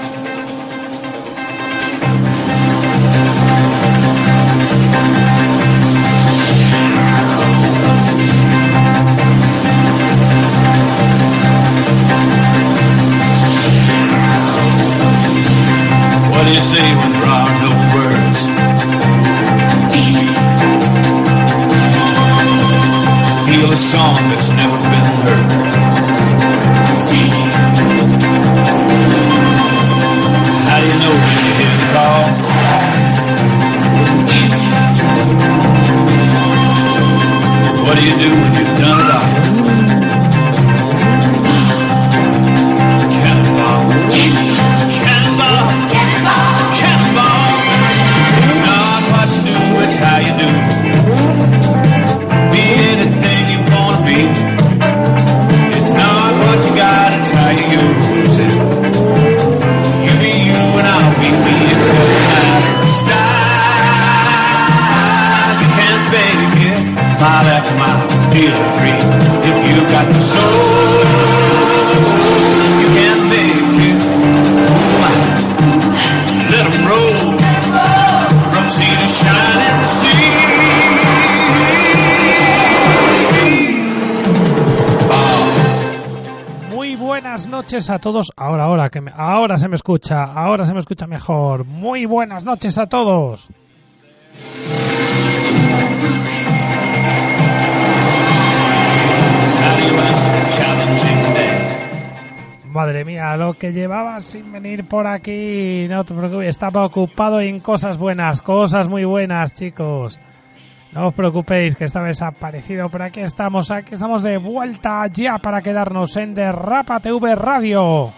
Thank you. 'Em. Muy buenas noches a todos. Ahora, ahora, que me- ahora se me escucha, ahora se me escucha mejor. Muy buenas noches a todos. Madre mía, lo que llevaba sin venir por aquí. No te preocupes, estaba ocupado en cosas buenas, cosas muy buenas, chicos. No os preocupéis que estaba desaparecido, pero aquí estamos, aquí estamos de vuelta ya para quedarnos en Derrapa TV Radio.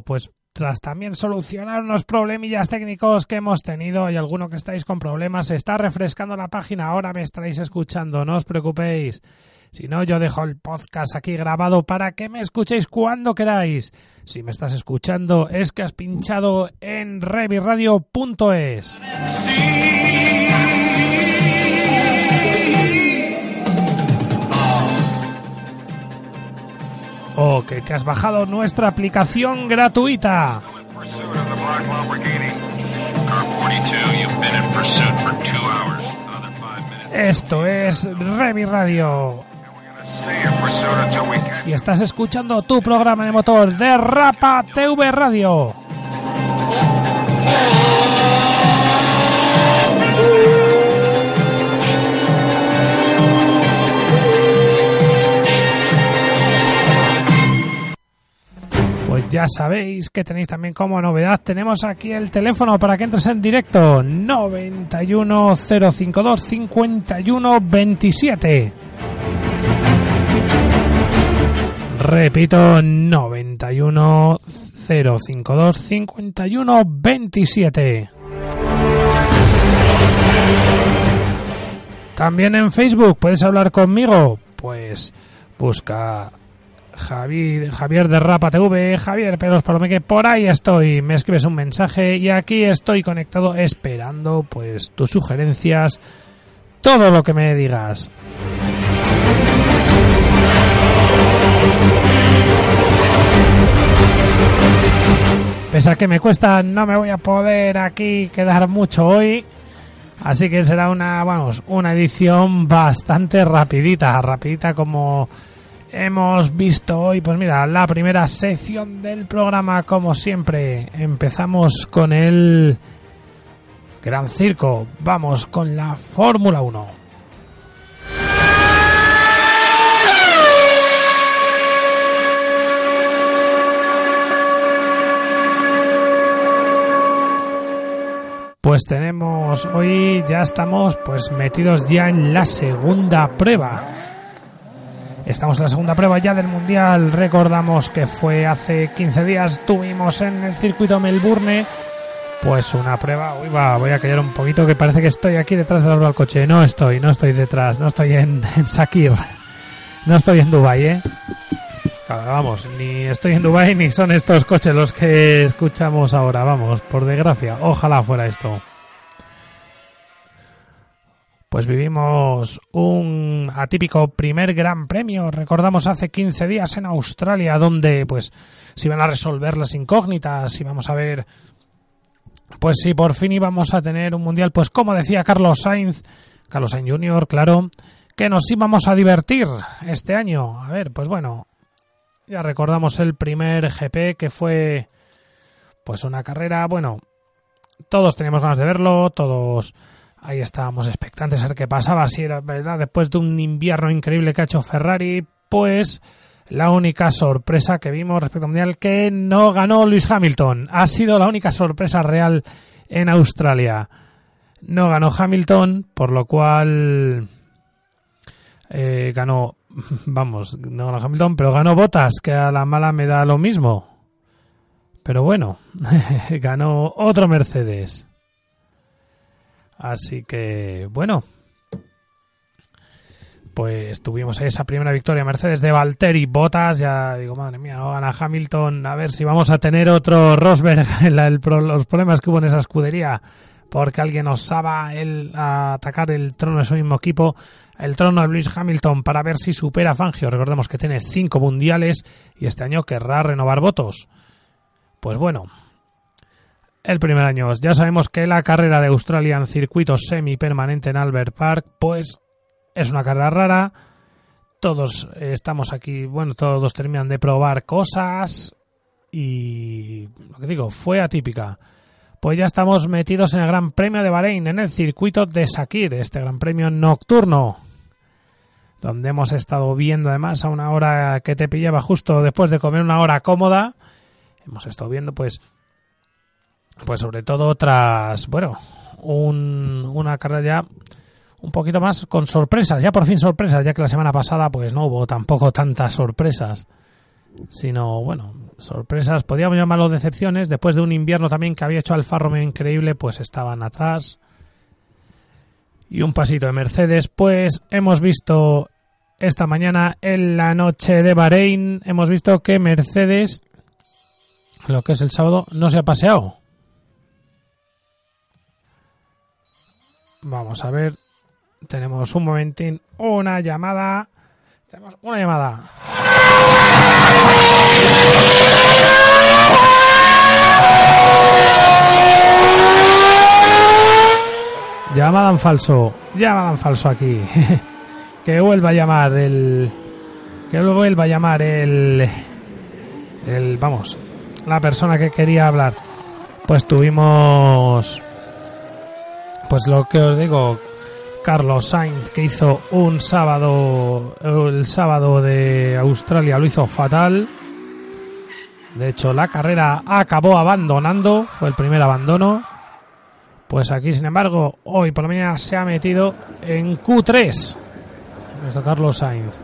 Pues tras también solucionar unos problemillas técnicos que hemos tenido y alguno que estáis con problemas, se está refrescando la página, ahora me estaréis escuchando, no os preocupéis. Si no, yo dejo el podcast aquí grabado para que me escuchéis cuando queráis. Si me estás escuchando es que has pinchado en reviradio.es. O que te has bajado nuestra aplicación gratuita. pursuit of the black Lamborghini. Car 42, you've been in pursuit for two hours. Another five minutes. Esto es Revi Radio. Y estás escuchando tu programa de motor de Rapa TV Radio. Ya sabéis que tenéis también como novedad, tenemos aquí el teléfono para que entres en directo, 91052 5127. Repito, 91 052 51 27. También en Facebook puedes hablar conmigo. Pues busca Javier, Javier de Rapa TV, Javier Pelos Palomeque, por ahí estoy. Me escribes un mensaje y aquí estoy conectado esperando pues tus sugerencias, todo lo que me digas. Pese a que me cuesta, no me voy a poder aquí quedar mucho hoy. Así que será una, vamos, una edición bastante rapidita, rapidita como hemos visto hoy, pues mira, la primera sección del programa, como siempre, empezamos con el Gran Circo, vamos con la Fórmula 1. pues tenemos hoy ya estamos pues metidos ya en la segunda prueba. Estamos en la segunda prueba ya del mundial. Recordamos que fue hace 15 días. Tuvimos en el circuito Melbourne pues una prueba. Uy, va, voy a callar un poquito que parece que estoy aquí detrás del del coche. No estoy, no estoy detrás, no estoy en, en Sakir. No estoy en Dubai, ¿eh? Claro, vamos, ni estoy en Dubai ni son estos coches los que escuchamos ahora, vamos, por desgracia. Ojalá fuera esto. Pues vivimos un atípico primer gran premio, recordamos hace 15 días en Australia, donde pues se iban a resolver las incógnitas y vamos a ver pues si por fin íbamos a tener un mundial, pues como decía Carlos Sainz, Carlos Sainz Jr., claro, que nos íbamos a divertir este año. A ver, pues bueno, ya recordamos el primer GP que fue pues una carrera, bueno, todos teníamos ganas de verlo, todos ahí estábamos expectantes a ver qué pasaba, si era verdad, después de un invierno increíble que ha hecho Ferrari, pues la única sorpresa que vimos respecto al Mundial que no ganó Luis Hamilton. Ha sido la única sorpresa real en Australia. No ganó Hamilton, por lo cual eh, ganó, vamos, no ganó Hamilton, pero ganó Botas, que a la mala me da lo mismo. Pero bueno, ganó otro Mercedes. Así que, bueno, pues tuvimos esa primera victoria Mercedes de Valtteri Botas ya digo madre mía no gana Hamilton. A ver si vamos a tener otro Rosberg. El, el, los problemas que hubo en esa escudería porque alguien osaba el, atacar el trono de su mismo equipo el trono de Luis Hamilton para ver si supera a Fangio. Recordemos que tiene cinco mundiales y este año querrá renovar votos. Pues bueno el primer año ya sabemos que la carrera de Australia en circuito semipermanente en Albert Park pues es una carrera rara. Todos estamos aquí, bueno, todos terminan de probar cosas y lo que digo, fue atípica. Pues ya estamos metidos en el Gran Premio de Bahrein, en el circuito de Sakir, este Gran Premio nocturno, donde hemos estado viendo además a una hora que te pillaba justo después de comer una hora cómoda. Hemos estado viendo pues, pues sobre todo tras, bueno, un, una carrera ya un poquito más con sorpresas, ya por fin sorpresas, ya que la semana pasada pues no hubo tampoco tantas sorpresas, sino bueno, sorpresas, podríamos llamarlo decepciones, después de un invierno también que había hecho Alfa Romeo increíble, pues estaban atrás. Y un pasito de Mercedes, pues hemos visto esta mañana en la noche de Bahrein, hemos visto que Mercedes, lo que es el sábado, no se ha paseado. Vamos a ver tenemos un momentín, una llamada. Tenemos una llamada. Llamada en falso, llamada en falso aquí. que vuelva a llamar el. Que vuelva a llamar el. El. Vamos, la persona que quería hablar. Pues tuvimos. Pues lo que os digo, Carlos Sainz, que hizo un sábado, el sábado de Australia lo hizo fatal. De hecho, la carrera acabó abandonando, fue el primer abandono. Pues aquí, sin embargo, hoy por la mañana se ha metido en Q3. Nuestro Carlos Sainz.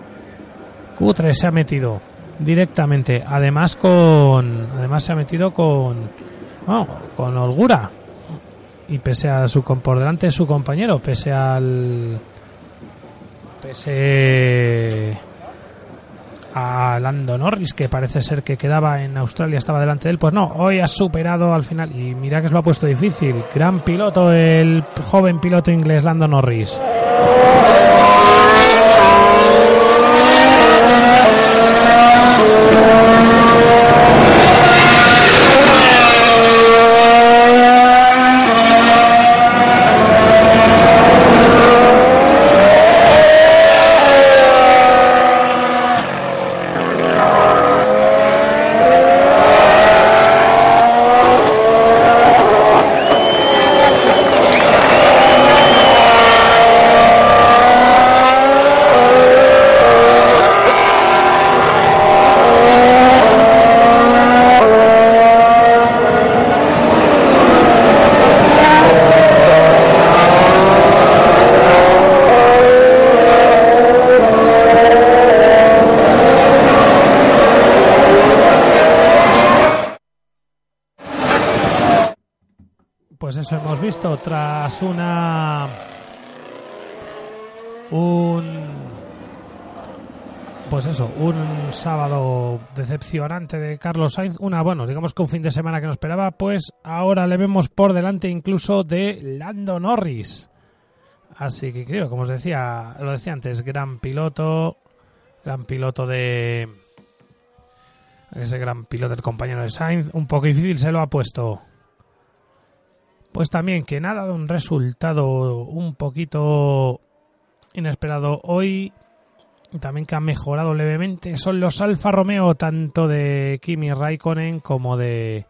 Q3 se ha metido directamente. Además con, además se ha metido con, con holgura y pese a su por delante de su compañero, pese al pese a Lando Norris que parece ser que quedaba en Australia estaba delante de él, pues no, hoy ha superado al final y mira que se lo ha puesto difícil. Gran piloto el joven piloto inglés Lando Norris. Visto tras una un pues eso, un sábado decepcionante de Carlos Sainz, una bueno, digamos que un fin de semana que nos esperaba, pues ahora le vemos por delante incluso de Lando Norris. Así que creo, como os decía, lo decía antes, gran piloto, gran piloto de ese gran piloto el compañero de Sainz, un poco difícil se lo ha puesto. Pues también que nada de un resultado un poquito inesperado. Hoy también que ha mejorado levemente. Son los Alfa Romeo tanto de Kimi Raikkonen como de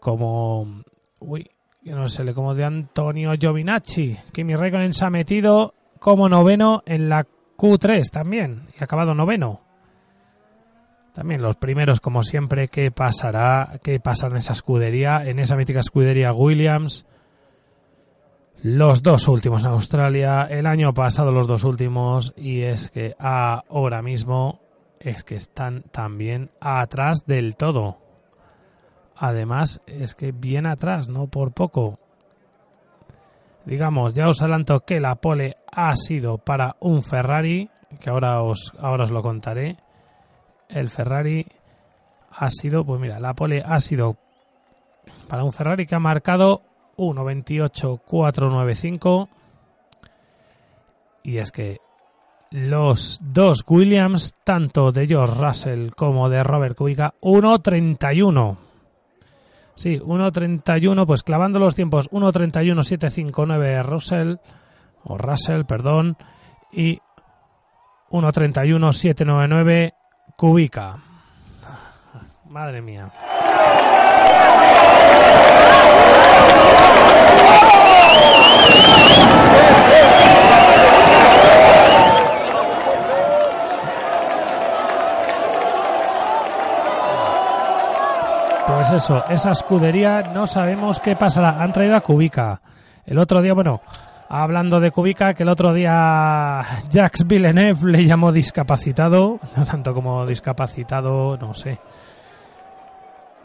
como uy no sé como de Antonio Giovinacci. Kimi Raikkonen se ha metido como noveno en la Q3 también y ha acabado noveno también los primeros como siempre qué pasará qué pasa en esa escudería en esa mítica escudería Williams los dos últimos en Australia, el año pasado los dos últimos, y es que ahora mismo es que están también atrás del todo. Además, es que bien atrás, no por poco. Digamos, ya os adelanto que la pole ha sido para un Ferrari, que ahora os, ahora os lo contaré. El Ferrari ha sido, pues mira, la pole ha sido para un Ferrari que ha marcado 1.28.495. Y es que los dos Williams, tanto de George Russell como de Robert Kubica, 1.31. Sí, 1.31, pues clavando los tiempos 1.31.759 Russell, o Russell, perdón, y 1.31.799 Kubica. Madre mía. Pues eso, esa escudería no sabemos qué pasará. Han traído a Kubica. El otro día, bueno, hablando de Kubica, que el otro día Jacques Villeneuve le llamó discapacitado, no tanto como discapacitado, no sé.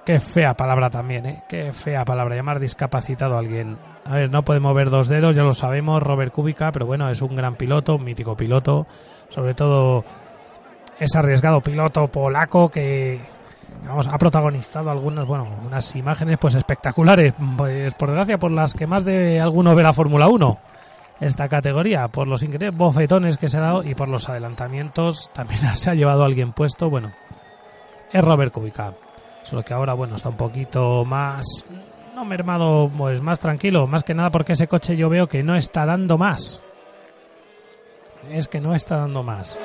Qué fea palabra también, ¿eh? Qué fea palabra, llamar discapacitado a alguien. A ver, no puede mover dos dedos, ya lo sabemos, Robert Kubica, pero bueno, es un gran piloto, un mítico piloto. Sobre todo es arriesgado piloto polaco que vamos, ha protagonizado algunas, bueno, unas imágenes pues espectaculares, pues por desgracia por las que más de alguno ve la Fórmula 1 esta categoría, por los increíbles bofetones que se ha dado y por los adelantamientos, también se ha llevado alguien puesto, bueno, es Robert Kubica. Solo que ahora, bueno, está un poquito más, no mermado, pues más tranquilo, más que nada porque ese coche yo veo que no está dando más. Es que no está dando más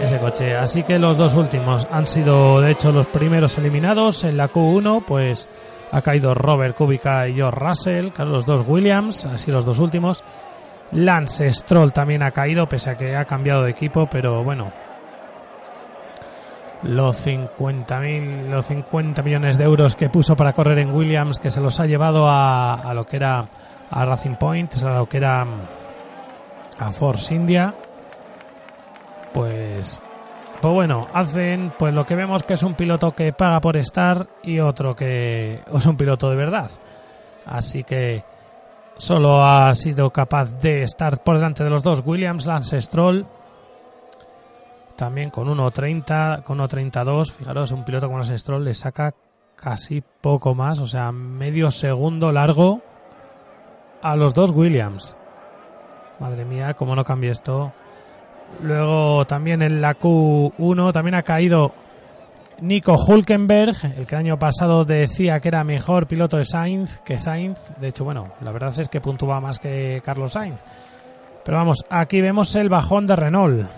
ese coche. Así que los dos últimos han sido, de hecho, los primeros eliminados. En la Q1, pues ha caído Robert Kubica y George Russell, claro, los dos Williams, así los dos últimos. Lance Stroll también ha caído, pese a que ha cambiado de equipo, pero bueno. Los 50, los 50 millones de euros que puso para correr en Williams, que se los ha llevado a, a lo que era a Racing Point, a lo que era a Force India pues pues bueno, hacen pues lo que vemos que es un piloto que paga por estar y otro que es un piloto de verdad. Así que solo ha sido capaz de estar por delante de los dos Williams, Lance Stroll, también con 1.30, con 1.32, fijaros, un piloto como Lance Stroll le saca casi poco más, o sea, medio segundo largo a los dos Williams. Madre mía, cómo no cambia esto. Luego también en la Q1 también ha caído Nico Hulkenberg, el que el año pasado decía que era mejor piloto de Sainz que Sainz. De hecho, bueno, la verdad es que puntúa más que Carlos Sainz. Pero vamos, aquí vemos el bajón de Renault.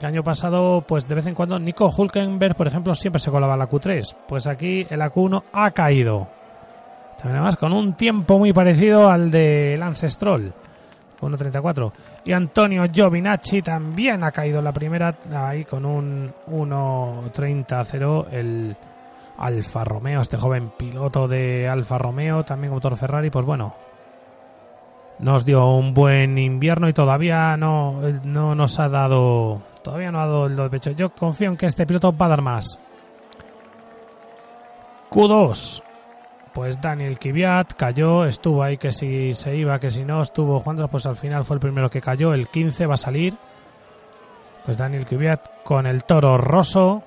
El año pasado, pues de vez en cuando, Nico Hulkenberg, por ejemplo, siempre se colaba la Q3. Pues aquí el Q1 ha caído. También además con un tiempo muy parecido al de Lance Stroll. 1.34. Y Antonio Giovinacci también ha caído en la primera, ahí con un 1.30.0. El Alfa Romeo, este joven piloto de Alfa Romeo, también motor Ferrari, pues bueno, nos dio un buen invierno y todavía no, no nos ha dado, todavía no ha dado el do de pecho. Yo confío en que este piloto va a dar más. Q2. Pues Daniel Kiviat cayó, estuvo ahí que si se iba, que si no, estuvo jugando, pues al final fue el primero que cayó, el 15 va a salir. Pues Daniel Kiviat con el Toro Rosso,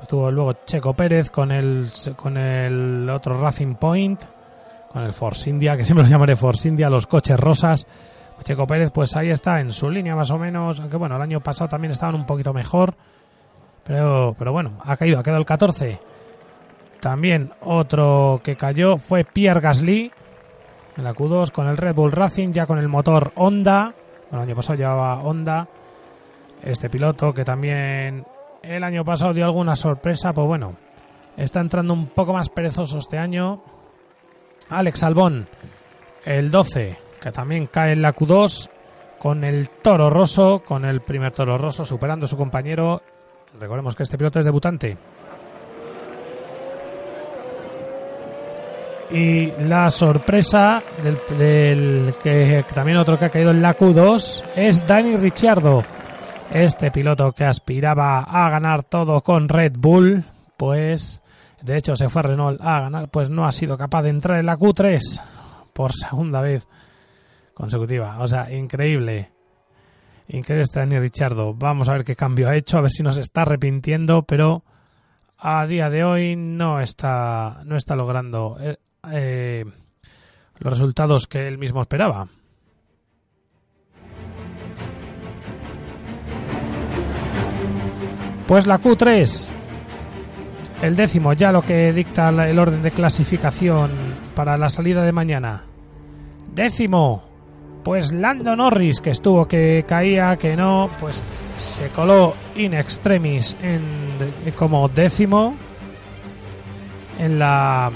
estuvo luego Checo Pérez con el con el otro Racing Point, con el Force India, que siempre lo llamaré Force India, los coches rosas. Checo Pérez, pues ahí está, en su línea más o menos, aunque bueno, el año pasado también estaban un poquito mejor, pero, pero bueno, ha caído, ha quedado el 14. También otro que cayó fue Pierre Gasly en la Q2 con el Red Bull Racing, ya con el motor Honda. Bueno, el año pasado llevaba Honda. Este piloto que también el año pasado dio alguna sorpresa, pues bueno, está entrando un poco más perezoso este año. Alex Albón, el 12, que también cae en la Q2 con el Toro Rosso, con el primer Toro Rosso superando a su compañero. Recordemos que este piloto es debutante. Y la sorpresa del, que también otro que ha caído en la Q2 es Dani Ricciardo. Este piloto que aspiraba a ganar todo con Red Bull, pues de hecho se fue a Renault a ganar, pues no ha sido capaz de entrar en la Q3 por segunda vez consecutiva. O sea, increíble. Increíble este Dani Ricciardo. Vamos a ver qué cambio ha hecho, a ver si nos está arrepintiendo, pero a día de hoy no está, no está logrando eh, los resultados que él mismo esperaba. Pues la Q3, el décimo, ya lo que dicta el orden de clasificación para la salida de mañana. Décimo, pues Lando Norris, que estuvo que caía, que no, pues se coló in extremis en, como décimo en la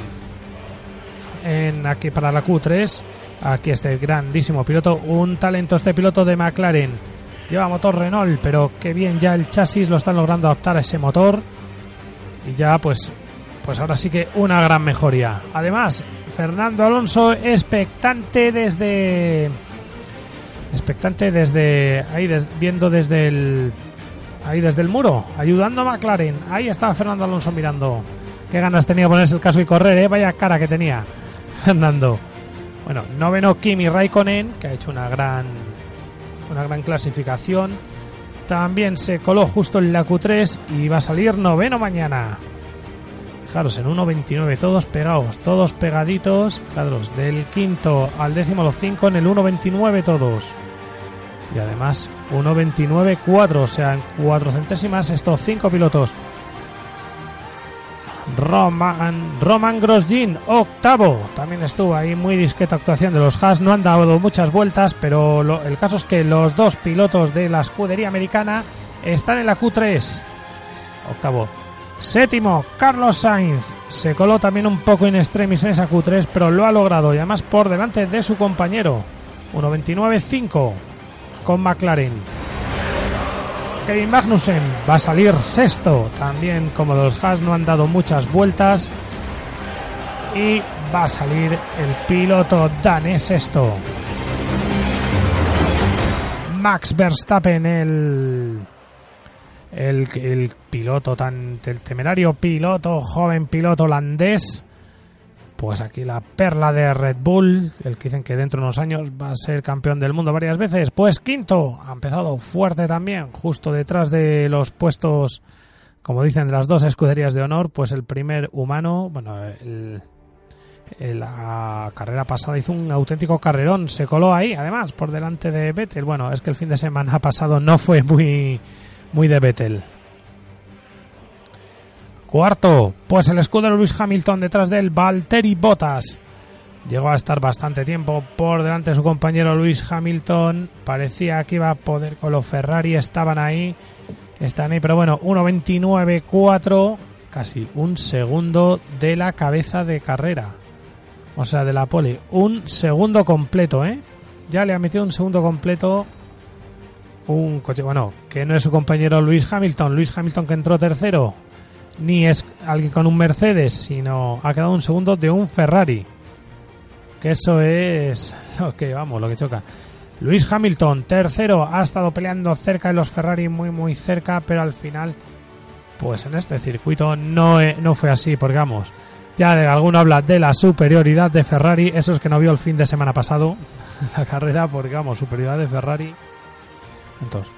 en aquí para la Q3 aquí este grandísimo piloto un talento este piloto de McLaren. Lleva motor Renault pero que bien ya el chasis lo están logrando adaptar a ese motor. Y ya pues pues ahora sí que una gran mejoría. Además Fernando Alonso expectante desde expectante desde ahí des- viendo desde el ahí desde el muro ayudando a McLaren. Ahí estaba Fernando Alonso mirando. Qué ganas tenía ponerse el caso y correr ¿eh? vaya cara que tenía Fernando bueno noveno Kimi Raikkonen que ha hecho una gran una gran clasificación también se coló justo en la Q3 y va a salir noveno mañana Fijaros, en 1.29, todos pegados, todos pegaditos. Fijaros, del quinto al décimo los cinco en el 1.29 todos. Y además 1.29.4, o sea, en cuatro centésimas estos cinco pilotos. Roman, Roman Grosjean, octavo. También estuvo ahí muy discreta actuación de los Haas. No han dado muchas vueltas, pero el caso es que los dos pilotos de la escudería americana están en la Q3. Octavo. Séptimo, Carlos Sainz. Se coló también un poco in extremis en esa Q3, pero lo ha logrado y además por delante de su compañero. 1.29.5 con McLaren. Kevin Magnussen va a salir sexto. También como los Haas no han dado muchas vueltas. Y va a salir el piloto danés sexto. Max Verstappen, el el, el piloto tan el temerario piloto joven piloto holandés pues aquí la perla de Red Bull el que dicen que dentro de unos años va a ser campeón del mundo varias veces pues quinto ha empezado fuerte también justo detrás de los puestos como dicen de las dos escuderías de honor pues el primer humano bueno la carrera pasada hizo un auténtico carrerón, se coló ahí, además, por delante de Vettel. Bueno, es que el fin de semana pasado no fue muy, muy de Vettel. Cuarto, pues el escudero Luis Hamilton detrás del Valtteri Bottas. Llegó a estar bastante tiempo por delante de su compañero Luis Hamilton. Parecía que iba a poder con los Ferrari, estaban ahí. Están ahí, pero bueno, 1.29.4, casi un segundo de la cabeza de carrera. O sea, de la pole. Un segundo completo, ¿eh? Ya le ha metido un segundo completo un coche, bueno, que no es su compañero Luis Hamilton. Luis Hamilton que entró tercero, ni es alguien con un Mercedes, sino ha quedado un segundo de un Ferrari. Que eso es lo que, vamos, lo que choca. Luis Hamilton, tercero, ha estado peleando cerca de los Ferrari, muy, muy cerca, pero al final, pues en este circuito no, no fue así, porque vamos, Ya de alguno habla de la superioridad de Ferrari. Eso es que no vio el fin de semana pasado la carrera, porque vamos, superioridad de Ferrari. Entonces,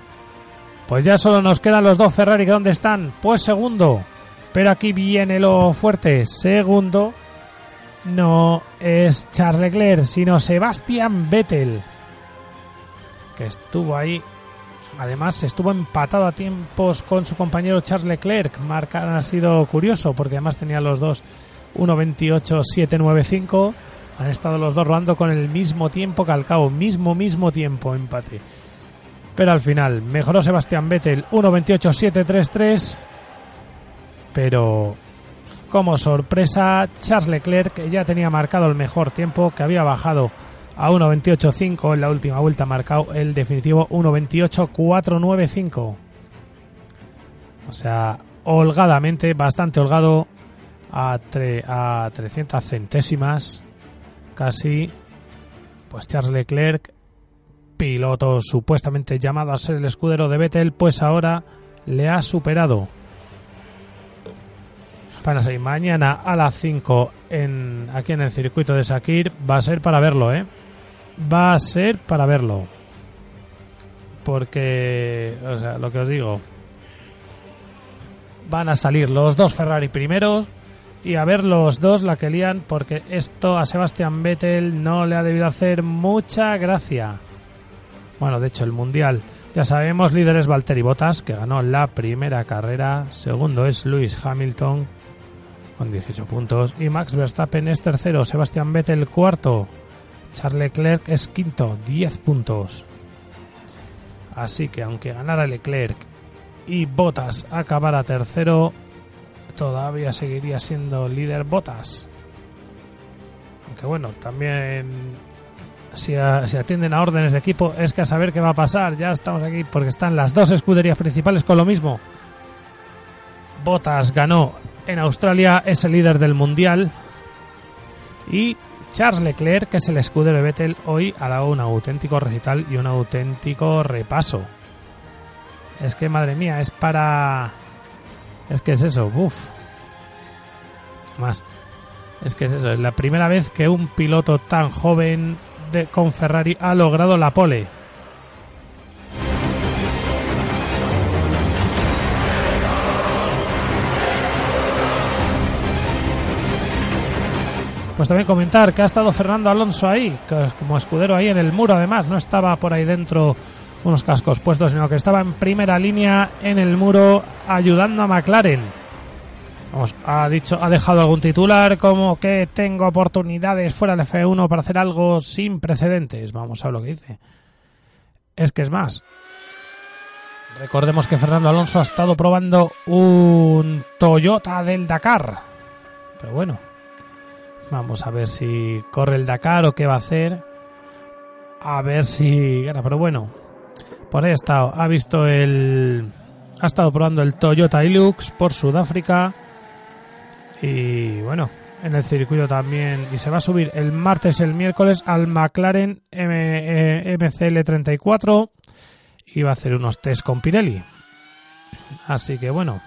pues ya solo nos quedan los dos Ferrari. ¿Dónde están? Pues segundo. Pero aquí viene lo fuerte. Segundo no es Charles Leclerc, sino Sebastián Vettel. Que estuvo ahí. Además, estuvo empatado a tiempos con su compañero Charles Leclerc. Marca ha sido curioso porque además tenía los dos 1.28.795. Han estado los dos rodando con el mismo tiempo que al cabo, mismo, mismo tiempo, empate. Pero al final mejoró Sebastián Vettel 1.28.733. Pero como sorpresa, Charles Leclerc ya tenía marcado el mejor tiempo, que había bajado a 1.28.5 en la última vuelta, marcado el definitivo 1.28.495. O sea, holgadamente, bastante holgado, a, tre- a 300 centésimas, casi, pues Charles Leclerc, piloto supuestamente llamado a ser el escudero de Vettel, pues ahora le ha superado. Van a salir mañana a las 5 en, aquí en el circuito de Sakir. Va a ser para verlo, ¿eh? Va a ser para verlo. Porque, lo que os digo, van a salir los dos Ferrari primeros y a ver los dos la que lían porque esto a Sebastián Vettel no le ha debido hacer mucha gracia. Bueno, de hecho el Mundial, ya sabemos, líder es Valtteri Bottas que ganó la primera carrera, segundo es Lewis Hamilton con 18 puntos y Max Verstappen es tercero, Sebastián Vettel cuarto, Charles Leclerc es quinto, 10 puntos. Así que aunque ganara Leclerc y Bottas acabara tercero, todavía seguiría siendo líder Bottas. Aunque bueno, también si, si atienden a órdenes de equipo es que a saber qué va a pasar. Ya estamos aquí porque están las dos escuderías principales con lo mismo. Bottas ganó en Australia, es el líder del mundial. Y Charles Leclerc, que es el escudero de Vettel, hoy ha dado un auténtico recital y un auténtico repaso. Es que madre mía, es para. Es que es eso, uff. Más. Es que es eso, es la primera vez que un piloto tan joven de, con Ferrari ha logrado la pole. Pues también comentar que ha estado Fernando Alonso ahí, como escudero ahí en el muro además, no estaba por ahí dentro unos cascos puestos, sino que estaba en primera línea en el muro ayudando a McLaren. Vamos, ha dicho, ha dejado algún titular como que tengo oportunidades fuera del F1 para hacer algo sin precedentes. Vamos a ver lo que dice. Es que es más. Recordemos que Fernando Alonso ha estado probando un Toyota del Dakar. Pero bueno, vamos a ver si corre el Dakar o qué va a hacer. A ver si gana, pero bueno. Por ahí ha estado, ha visto el... Ha estado probando el Toyota Hilux por Sudáfrica. Y bueno, en el circuito también. Y se va a subir el martes el miércoles al McLaren M- eh, MCL34. Y va a hacer unos test con Pirelli. Así que bueno.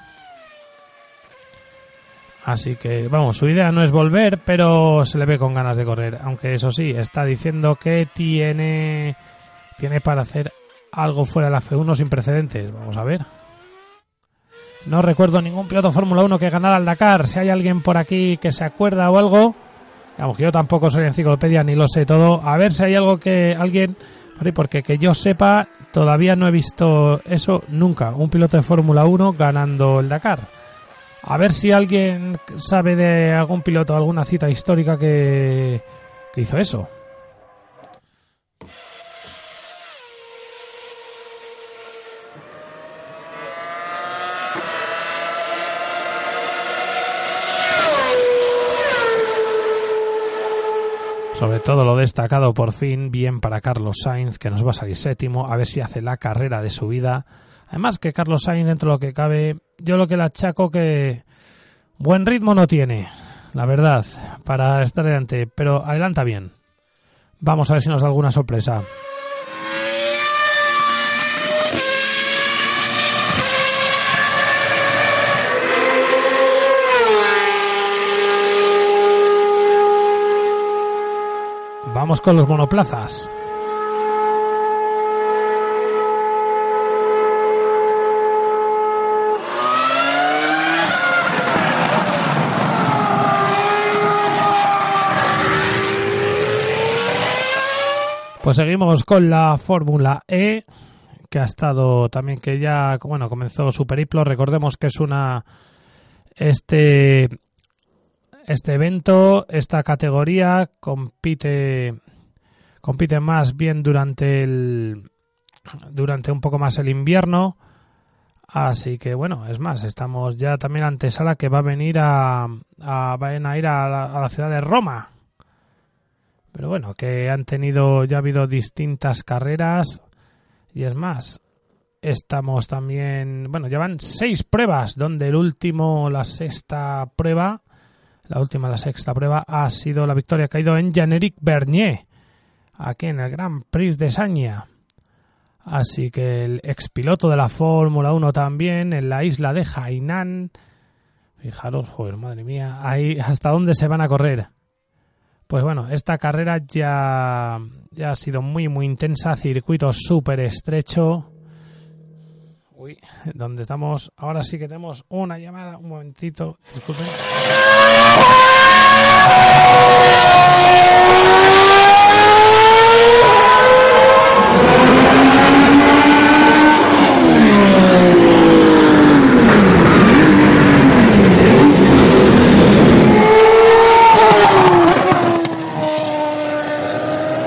Así que vamos, su idea no es volver, pero se le ve con ganas de correr. Aunque eso sí, está diciendo que tiene, tiene para hacer algo fuera de la F1 sin precedentes. Vamos a ver. No recuerdo ningún piloto Fórmula 1 que ganara el Dakar. Si hay alguien por aquí que se acuerda o algo, vamos que yo tampoco soy enciclopedia ni lo sé todo. A ver si hay algo que alguien, porque que yo sepa, todavía no he visto eso nunca. Un piloto de Fórmula 1 ganando el Dakar. A ver si alguien sabe de algún piloto, alguna cita histórica que, que hizo eso. Sobre todo lo destacado por fin, bien para Carlos Sainz, que nos va a salir séptimo, a ver si hace la carrera de su vida. Además que Carlos Sainz, dentro de lo que cabe, yo lo que le achaco que buen ritmo no tiene, la verdad, para estar delante, pero adelanta bien. Vamos a ver si nos da alguna sorpresa. Vamos con los monoplazas. Pues seguimos con la Fórmula E, que ha estado también, que ya, bueno, comenzó su periplo. Recordemos que es una. Este. Este evento, esta categoría, compite. Compite más bien durante el. Durante un poco más el invierno. Así que bueno, es más, estamos ya también ante Sala que va a venir a. a a ir a la, a la ciudad de Roma pero bueno, que han tenido, ya ha habido distintas carreras y es más, estamos también, bueno, llevan seis pruebas, donde el último, la sexta prueba, la última, la sexta prueba, ha sido la victoria que ha ido en Jean-Éric Bernier, aquí en el Grand Prix de Saña. Así que el expiloto de la Fórmula 1 también, en la isla de Hainan. Fijaros, joder, madre mía, ahí hasta dónde se van a correr. Pues bueno, esta carrera ya, ya ha sido muy, muy intensa, circuito súper estrecho. Uy, donde estamos, ahora sí que tenemos una llamada, un momentito, disculpen.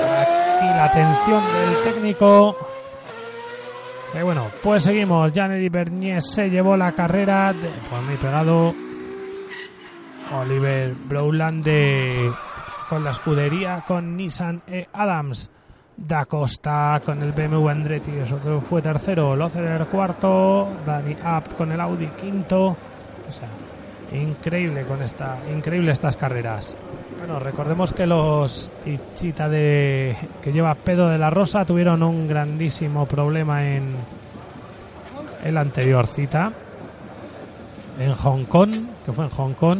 Aquí la atención del técnico. Que bueno, pues seguimos. Janet Bernier se llevó la carrera. De, muy pegado. Oliver Browland con la escudería con Nissan e Adams. Da Costa con el BMW Andretti, eso fue tercero. Lozerer cuarto. Dani Abt con el Audi quinto. O sea, increíble con esta, increíble estas carreras. Bueno, recordemos que los Tichita de que lleva Pedro de la Rosa tuvieron un grandísimo problema en el anterior cita en Hong Kong, que fue en Hong Kong,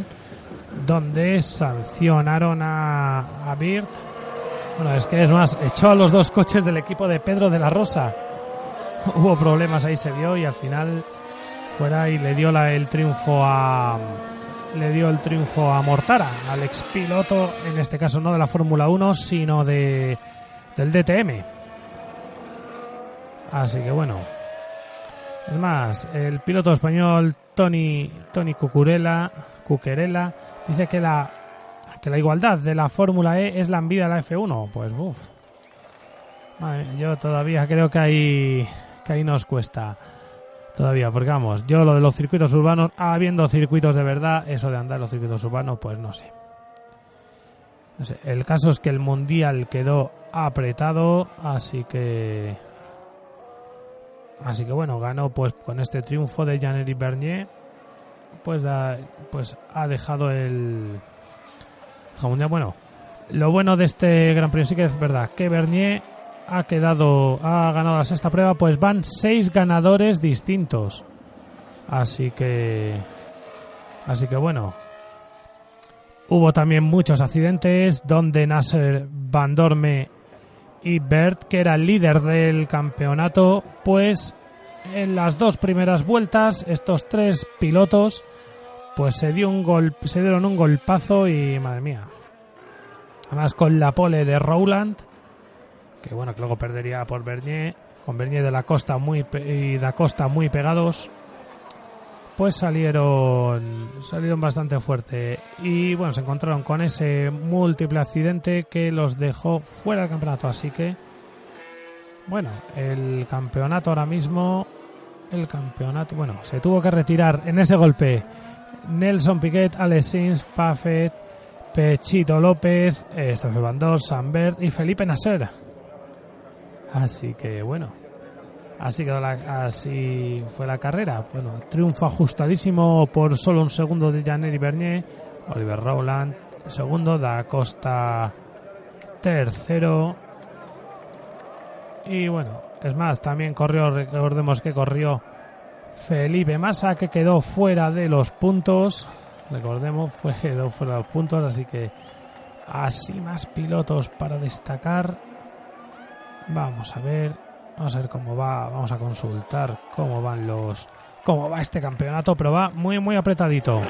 donde sancionaron a, a Bird. Bueno, es que es más, echó a los dos coches del equipo de Pedro de la Rosa. Hubo problemas ahí, se vio, y al final fuera y le dio el triunfo a le dio el triunfo a Mortara, al expiloto, en este caso no de la Fórmula 1, sino de del DTM. Así que bueno. Es más, el piloto español Tony Tony Cucurella, Cuquerella dice que la que la igualdad de la Fórmula E es la envidia de la F1. Pues uff. Yo todavía creo que ahí que ahí nos cuesta todavía, porque vamos, yo lo de los circuitos urbanos, habiendo circuitos de verdad, eso de andar los circuitos urbanos, pues no sé. No sé. El caso es que el mundial quedó apretado, así que. Así que bueno, ganó pues con este triunfo de Jean-Éric Bernier. Pues, da- pues ha dejado el mundial. Bueno, lo bueno de este Gran Premio sí que es verdad que Bernier ha quedado, ha ganado la sexta prueba, pues van seis ganadores distintos. Así que, así que bueno. Hubo también muchos accidentes donde Nasser Van Dorme y Bert, que era el líder del campeonato, pues en las dos primeras vueltas estos tres pilotos pues se dio un gol, se dieron un golpazo y madre mía. Además con la pole de Rowland que bueno, que luego perdería por Bernier, con Bernier de la Costa muy y da Costa muy pegados, pues salieron salieron bastante fuerte y bueno, se encontraron con ese múltiple accidente que los dejó fuera del campeonato, así que bueno, el campeonato ahora mismo el campeonato, bueno, se tuvo que retirar en ese golpe Nelson Piquet, Alex Sins, Paffet, Pechito López, eh, Stefan Van Sambert y Felipe Nasser. Así que bueno, así así fue la carrera. Bueno, triunfo ajustadísimo por solo un segundo de Janeri Bernier, Oliver Rowland segundo, Da Costa tercero. Y bueno, es más, también corrió, recordemos que corrió Felipe Massa, que quedó fuera de los puntos. Recordemos, fue quedó fuera de los puntos, así que así más pilotos para destacar. Vamos a ver, vamos a ver cómo va, vamos a consultar cómo van los cómo va este campeonato, pero va muy muy apretadito.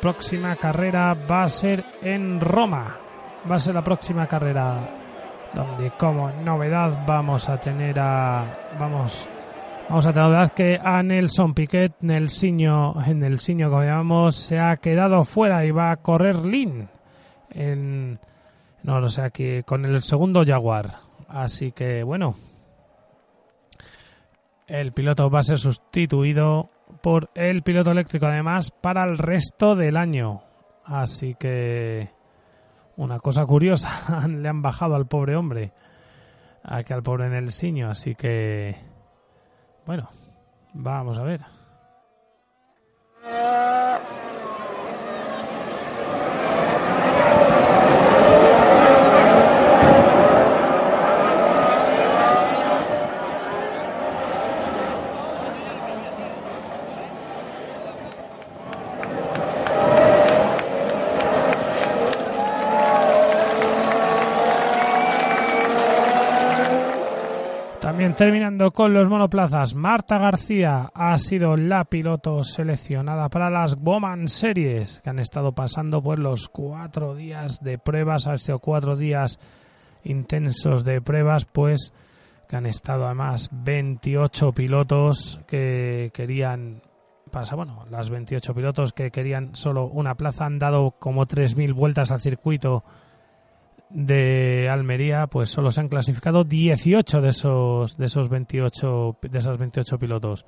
Próxima carrera va a ser en Roma. Va a ser la próxima carrera donde como novedad vamos a tener a vamos vamos a tener novedad que a Nelson Piquet Nelsinho Nelsinho como llamamos se ha quedado fuera y va a correr Lin en no o sea que con el segundo Jaguar. Así que bueno, el piloto va a ser sustituido por el piloto eléctrico además para el resto del año. Así que una cosa curiosa, le han bajado al pobre hombre, aquí al pobre Nelsinho, así que bueno, vamos a ver. Terminando con los monoplazas, Marta García ha sido la piloto seleccionada para las Woman Series, que han estado pasando por los cuatro días de pruebas, han sido cuatro días intensos de pruebas, pues que han estado además 28 pilotos que querían pasa bueno las 28 pilotos que querían solo una plaza. Han dado como 3.000 vueltas al circuito de Almería, pues solo se han clasificado 18 de esos de esos 28 de esas 28 pilotos.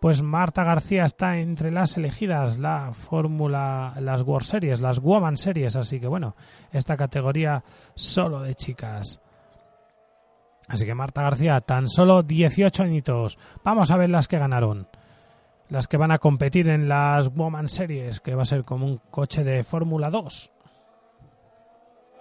Pues Marta García está entre las elegidas, la Fórmula, las World Series, las Woman Series, así que bueno, esta categoría solo de chicas. Así que Marta García, tan solo 18 añitos. Vamos a ver las que ganaron. Las que van a competir en las Woman Series, que va a ser como un coche de Fórmula 2.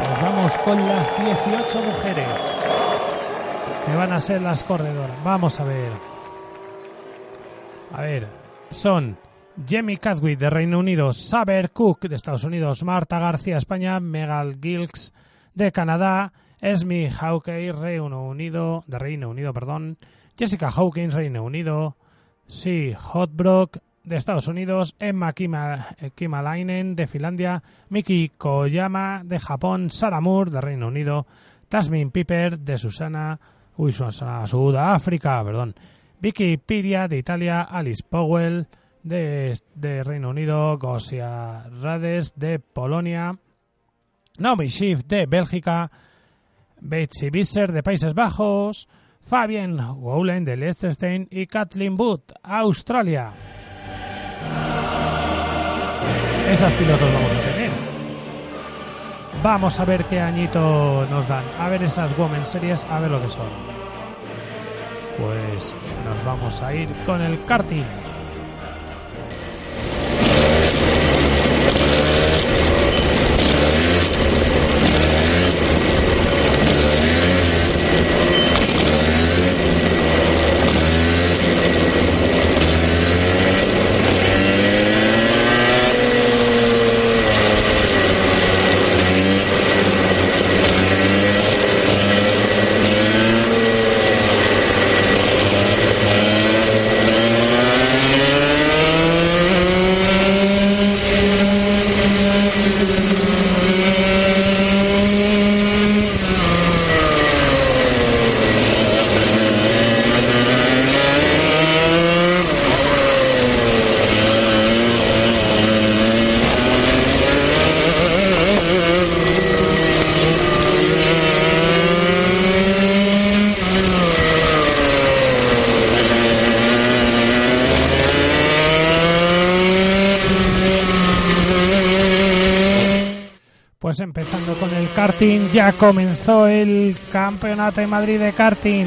Pues vamos con las 18 mujeres que van a las corredoras. Vamos a ver. A ver, son Jamie Cadwick de Reino Unido, Saber Cook de Estados Unidos, Marta García España, Megal Gilks de Canadá, Esme Hawkey, Reino Unido, de Reino Unido, perdón, Jessica Hawkins, Reino Unido, Sí Hotbrook, de Estados Unidos, Emma eh, Kimalainen, de Finlandia, Miki Koyama, de Japón, Sarah Moore, de Reino Unido, Tasmin Piper, de Susana, uy, Susana, Sudáfrica, perdón, Vicky Piria, de Italia, Alice Powell, de, de Reino Unido, Gosia Rades, de Polonia, Naomi Schiff, de Bélgica, Betsy Visser, de Países Bajos, Fabian Woulen, de Liechtenstein y Kathleen Booth, Australia. Esas pilotos vamos a tener. Vamos a ver qué añito nos dan. A ver esas Women Series, a ver lo que son. Pues nos vamos a ir con el karting. Pues empezando con el karting, ya comenzó el Campeonato de Madrid de karting.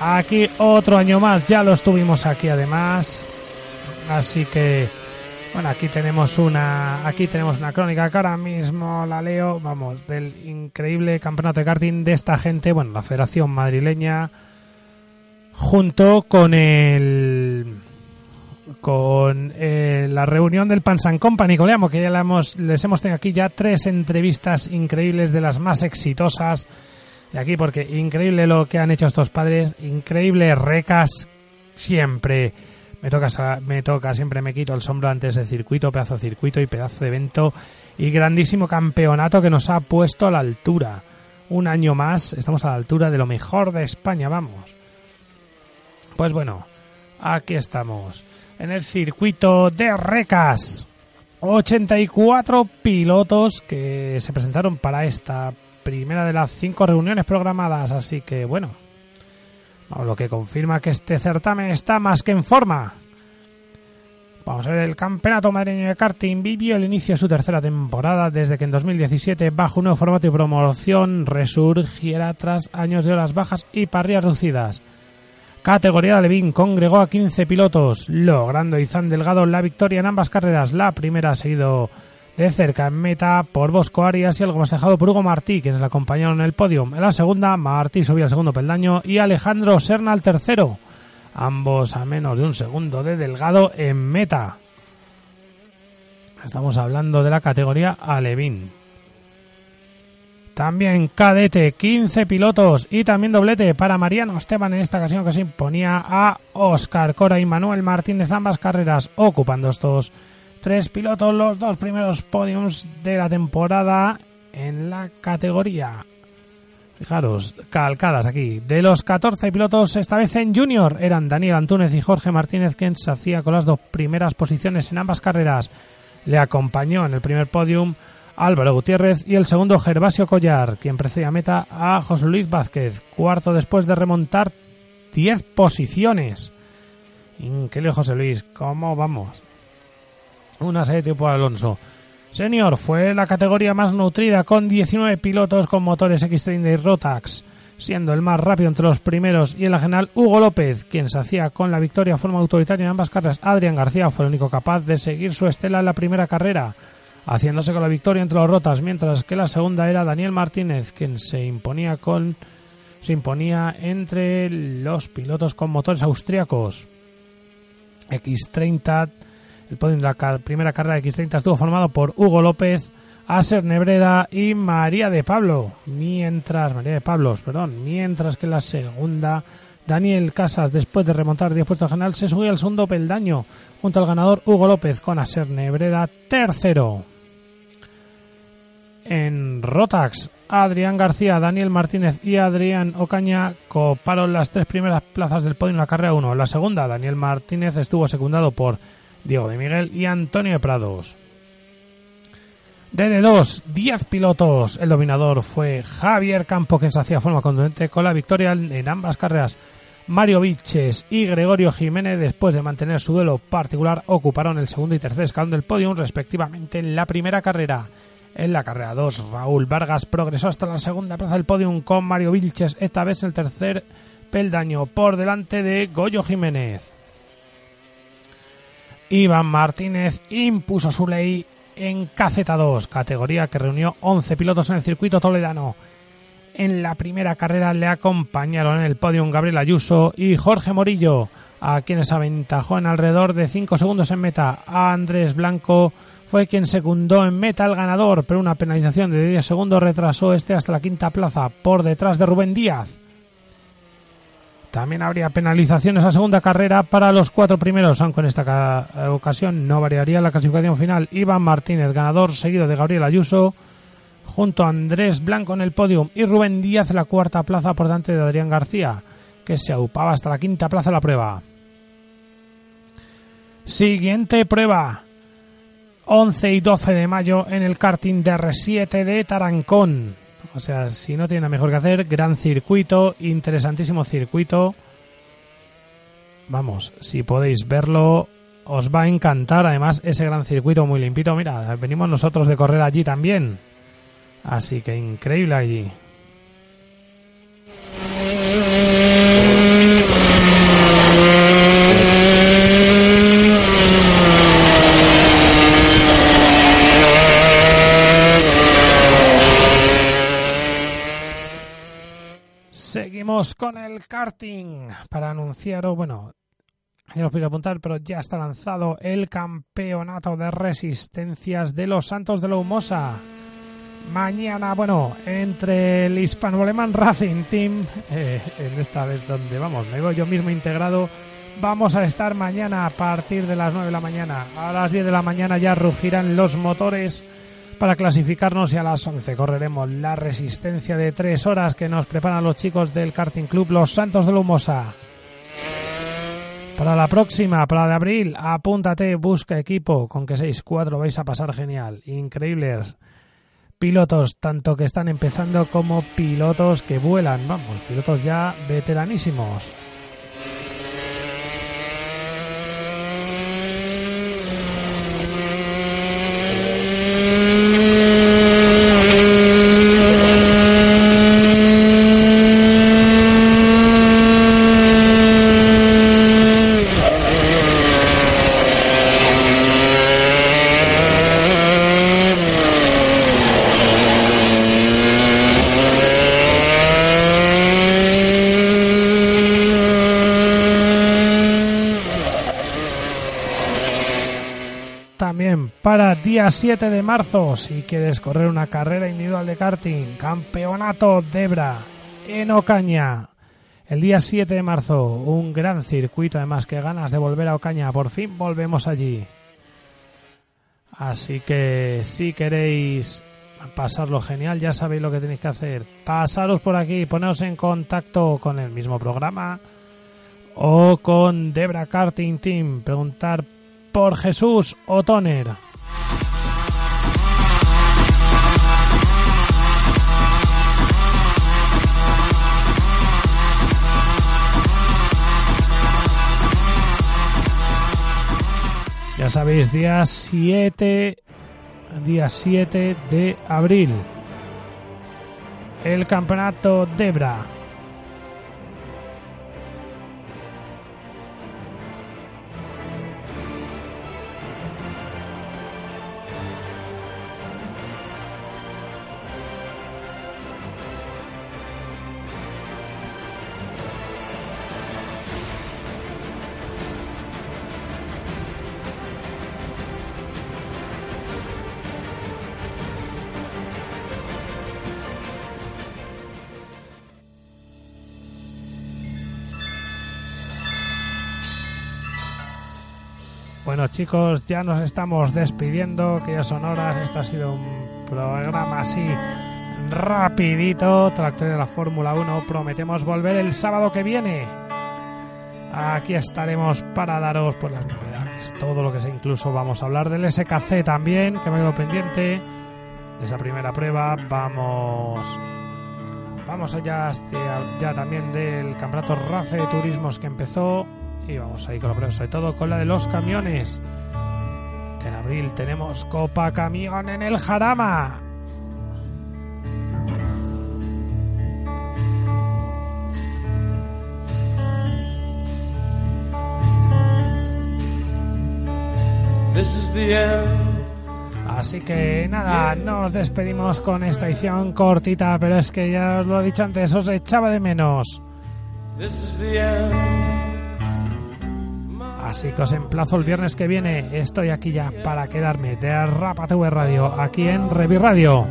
Aquí otro año más, ya lo estuvimos aquí además. Así que bueno, aquí tenemos una aquí tenemos una crónica que ahora mismo la leo, vamos, del increíble Campeonato de karting de esta gente, bueno, la Federación Madrileña junto con el con eh, la reunión del Pansan Company, Coleamo, que ya la hemos, les hemos tenido aquí ya tres entrevistas increíbles de las más exitosas de aquí, porque increíble lo que han hecho estos padres, increíble recas siempre. Me toca, me toca, siempre me quito el sombrero antes de circuito, pedazo de circuito y pedazo de evento y grandísimo campeonato que nos ha puesto a la altura. Un año más, estamos a la altura de lo mejor de España, vamos. Pues bueno, aquí estamos en el circuito de Recas. 84 pilotos que se presentaron para esta primera de las cinco reuniones programadas, así que bueno, lo que confirma que este certamen está más que en forma. Vamos a ver, el Campeonato Madrileño de Karting vivió el inicio de su tercera temporada desde que en 2017, bajo un nuevo formato y promoción, resurgiera tras años de horas bajas y parrillas reducidas. Categoría de Levin congregó a 15 pilotos, logrando Izan Delgado la victoria en ambas carreras. La primera seguido de cerca en meta por Bosco Arias y algo más dejado por Hugo Martí, quienes le acompañaron en el podio. En la segunda, Martí subía al segundo peldaño y Alejandro Serna al tercero. Ambos a menos de un segundo de Delgado en meta. Estamos hablando de la categoría Alevín. También cadete, 15 pilotos y también doblete para Mariano Esteban en esta ocasión que se imponía a Oscar Cora y Manuel Martínez ambas carreras, ocupando estos tres pilotos los dos primeros podiums de la temporada en la categoría. Fijaros, calcadas aquí. De los 14 pilotos, esta vez en Junior, eran Daniel Antúnez y Jorge Martínez quien se hacía con las dos primeras posiciones en ambas carreras. Le acompañó en el primer podium Álvaro Gutiérrez y el segundo Gervasio Collar, quien precedía a meta a José Luis Vázquez, cuarto después de remontar 10 posiciones. Increíble José Luis, ¿cómo vamos? Una serie tipo Alonso. Senior fue la categoría más nutrida con 19 pilotos con motores X30 y Rotax, siendo el más rápido entre los primeros y en la general Hugo López, quien se hacía con la victoria de forma autoritaria en ambas carreras. Adrián García fue el único capaz de seguir su estela en la primera carrera, haciéndose con la victoria entre los Rotas, mientras que la segunda era Daniel Martínez, quien se imponía con se imponía entre los pilotos con motores austriacos. X30 el podio de la primera carrera de X30 estuvo formado por Hugo López, Aser Nebreda y María de Pablo. Mientras, María de Pablos, perdón, mientras que la segunda, Daniel Casas, después de remontar 10 puestos general, se subió al segundo peldaño junto al ganador Hugo López con Aser Nebreda tercero. En Rotax, Adrián García, Daniel Martínez y Adrián Ocaña coparon las tres primeras plazas del podio en la carrera 1. En la segunda, Daniel Martínez estuvo secundado por Diego de Miguel y Antonio Prados. DD2, 10 pilotos. El dominador fue Javier Campo, que se hacía forma contundente con la victoria en ambas carreras. Mario Viches y Gregorio Jiménez, después de mantener su duelo particular, ocuparon el segundo y tercer escalón del podium, respectivamente, en la primera carrera. En la carrera 2, Raúl Vargas progresó hasta la segunda plaza del podium con Mario Vilches, esta vez el tercer peldaño, por delante de Goyo Jiménez. Iván Martínez impuso su ley en KZ2, categoría que reunió 11 pilotos en el circuito toledano. En la primera carrera le acompañaron en el podium Gabriel Ayuso y Jorge Morillo, a quienes aventajó en alrededor de 5 segundos en meta. A Andrés Blanco fue quien secundó en meta al ganador, pero una penalización de 10 segundos retrasó este hasta la quinta plaza, por detrás de Rubén Díaz. También habría penalizaciones a segunda carrera para los cuatro primeros, aunque en esta ocasión no variaría la clasificación final. Iván Martínez, ganador, seguido de Gabriel Ayuso, junto a Andrés Blanco en el podium y Rubén Díaz en la cuarta plaza por delante de Adrián García, que se aupaba hasta la quinta plaza de la prueba. Siguiente prueba. 11 y 12 de mayo en el karting de R7 de Tarancón. O sea, si no tiene nada mejor que hacer, gran circuito, interesantísimo circuito. Vamos, si podéis verlo, os va a encantar. Además, ese gran circuito muy limpito. Mira, venimos nosotros de correr allí también. Así que increíble allí. Seguimos el karting para anunciaros, bueno, ya os pido apuntar, pero ya está lanzado el campeonato de resistencias de los Santos de la Humosa. Mañana, bueno, entre el hispano-alemán Racing Team, eh, en esta vez donde vamos, me voy yo mismo integrado, vamos a estar mañana a partir de las 9 de la mañana. A las 10 de la mañana ya rugirán los motores para clasificarnos y a las 11 correremos la resistencia de 3 horas que nos preparan los chicos del karting club Los Santos de Lumosa. Para la próxima, para la de abril, apúntate, busca equipo, con que 6-4 vais a pasar genial. Increíbles pilotos, tanto que están empezando como pilotos que vuelan, vamos, pilotos ya veteranísimos. También para día 7 de marzo, si quieres correr una carrera individual de karting, campeonato Debra en Ocaña. El día 7 de marzo, un gran circuito, además que ganas de volver a Ocaña, por fin volvemos allí. Así que si queréis pasarlo genial, ya sabéis lo que tenéis que hacer. Pasaros por aquí, poneros en contacto con el mismo programa o con Debra Karting Team, preguntar por Jesús Otoner. Ya sabéis, día 7, día 7 de abril. El campeonato Debra. Chicos, ya nos estamos despidiendo, que ya son horas. Este ha sido un programa así rapidito, tractor de la Fórmula 1. Prometemos volver el sábado que viene. Aquí estaremos para daros pues las novedades, todo lo que sea. Incluso vamos a hablar del SKC también, que me quedo pendiente de esa primera prueba. Vamos vamos allá ya también del campeonato RACE de turismos que empezó y vamos ahí con lo primero, sobre todo con la de los camiones. Que en abril tenemos Copa Camión en el Jarama. This is the end. Así que nada, nos despedimos con esta edición cortita, pero es que ya os lo he dicho antes, os echaba de menos. This is the end. Así que os emplazo el viernes que viene. Estoy aquí ya para quedarme de Rapa TV Radio, aquí en Revi Radio.